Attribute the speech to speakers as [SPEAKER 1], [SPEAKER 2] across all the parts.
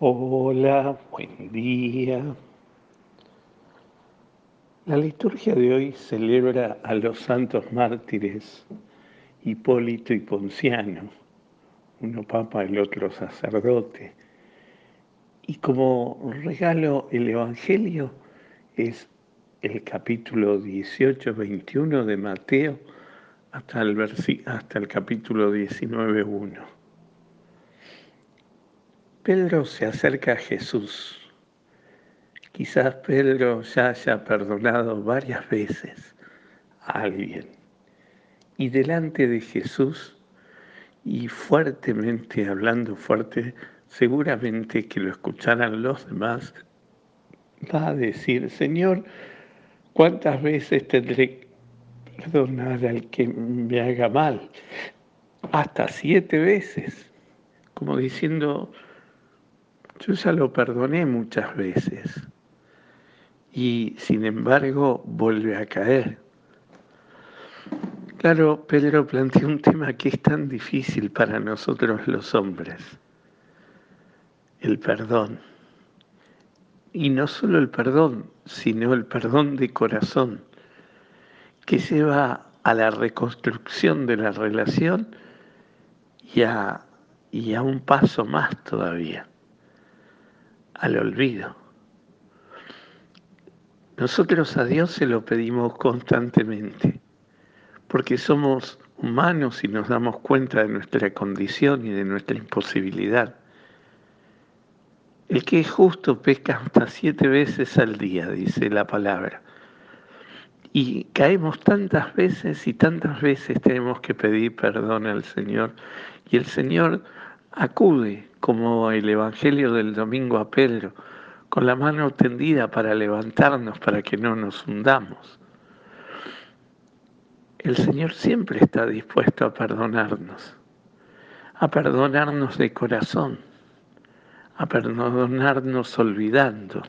[SPEAKER 1] Hola, buen día. La liturgia de hoy celebra a los santos mártires Hipólito y Ponciano, uno papa, el otro sacerdote. Y como regalo el Evangelio es el capítulo 18-21 de Mateo hasta el, hasta el capítulo 19-1. Pedro se acerca a Jesús. Quizás Pedro ya haya perdonado varias veces a alguien. Y delante de Jesús, y fuertemente, hablando fuerte, seguramente que lo escucharan los demás, va a decir, Señor, ¿cuántas veces tendré que perdonar al que me haga mal? Hasta siete veces, como diciendo, yo ya lo perdoné muchas veces y sin embargo vuelve a caer. Claro, Pedro plantea un tema que es tan difícil para nosotros los hombres, el perdón. Y no solo el perdón, sino el perdón de corazón, que lleva a la reconstrucción de la relación y a, y a un paso más todavía al olvido. Nosotros a Dios se lo pedimos constantemente, porque somos humanos y nos damos cuenta de nuestra condición y de nuestra imposibilidad. El que es justo peca hasta siete veces al día, dice la palabra. Y caemos tantas veces y tantas veces tenemos que pedir perdón al Señor. Y el Señor acude, como el Evangelio del domingo a Pedro, con la mano tendida para levantarnos, para que no nos hundamos. El Señor siempre está dispuesto a perdonarnos, a perdonarnos de corazón, a perdonarnos olvidando.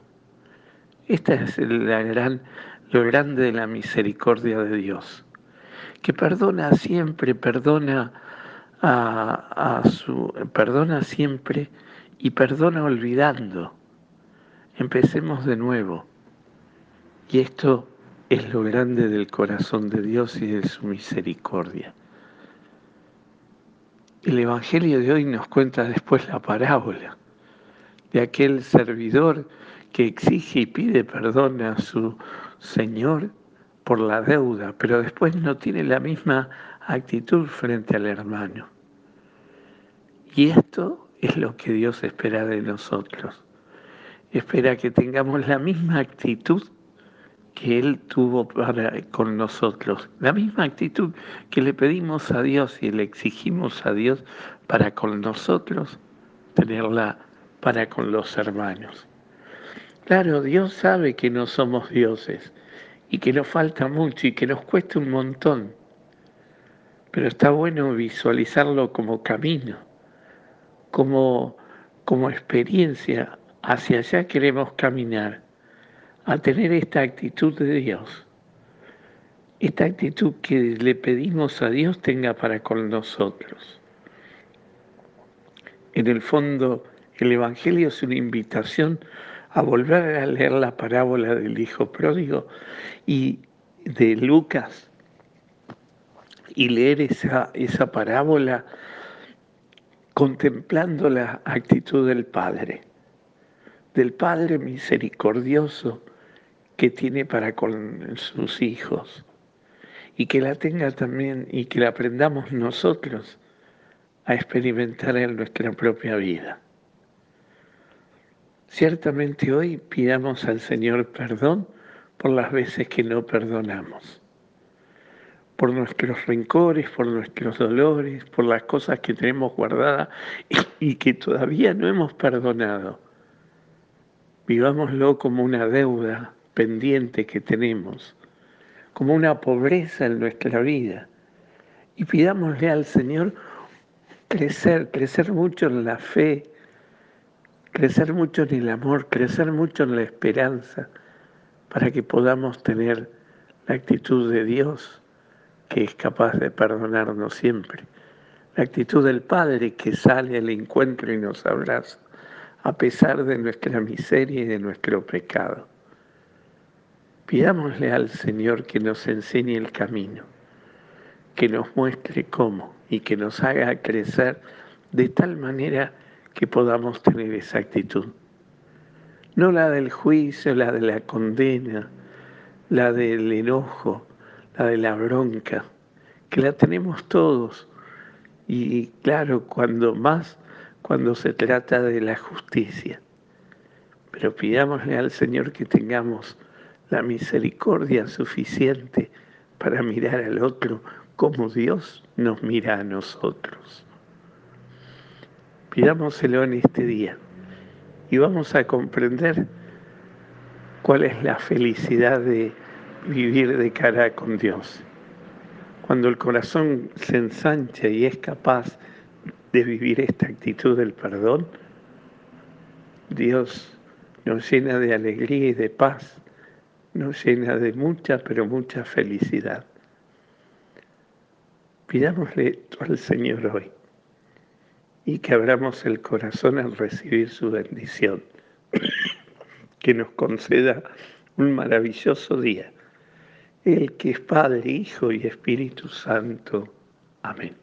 [SPEAKER 1] Esta es la gran, lo grande de la misericordia de Dios, que perdona siempre, perdona a, su, perdona siempre y perdona olvidando. Empecemos de nuevo. Y esto es lo grande del corazón de Dios y de su misericordia. El Evangelio de hoy nos cuenta después la parábola de aquel servidor que exige y pide perdón a su Señor por la deuda, pero después no tiene la misma actitud frente al hermano. Y esto es lo que Dios espera de nosotros. Espera que tengamos la misma actitud que Él tuvo para, con nosotros, la misma actitud que le pedimos a Dios y le exigimos a Dios para con nosotros, tenerla para con los hermanos. Claro, Dios sabe que no somos dioses y que nos falta mucho y que nos cuesta un montón, pero está bueno visualizarlo como camino, como, como experiencia. Hacia allá queremos caminar, a tener esta actitud de Dios, esta actitud que le pedimos a Dios tenga para con nosotros. En el fondo, el Evangelio es una invitación a volver a leer la parábola del Hijo Pródigo y de Lucas y leer esa, esa parábola contemplando la actitud del Padre, del Padre misericordioso que tiene para con sus hijos y que la tenga también y que la aprendamos nosotros a experimentar en nuestra propia vida. Ciertamente hoy pidamos al Señor perdón por las veces que no perdonamos por nuestros rencores, por nuestros dolores, por las cosas que tenemos guardadas y, que todavía no hemos perdonado. Vivámoslo como una deuda pendiente que tenemos, como una pobreza en nuestra vida. Y pidámosle al Señor crecer, crecer mucho en la fe, crecer mucho en el amor, crecer mucho en la esperanza, para que podamos tener la actitud de Dios que es capaz de perdonarnos siempre. La actitud del Padre que sale al encuentro y nos abraza a pesar de nuestra miseria y de nuestro pecado. Pidámosle al Señor que nos enseñe el camino, que nos muestre cómo y que nos haga crecer de tal manera que podamos tener esa actitud. No la del juicio, la de la condena, la del enojo, de la bronca, que la tenemos todos. Y claro, cuando más, cuando se trata de la justicia. Pero pidámosle al Señor que tengamos la misericordia suficiente para mirar al otro como Dios nos mira a nosotros. Pidámoselo en este día y vamos a comprender cuál es la felicidad de vivir de cara con Dios. Cuando el corazón se ensancha y es capaz de vivir esta actitud del perdón, Dios nos llena de alegría y de paz, nos llena de mucha, pero mucha felicidad. Pidámosle al Señor hoy y que abramos el corazón al recibir su bendición, que nos conceda un maravilloso día, el que es Padre, Hijo y Espíritu Santo. Amén.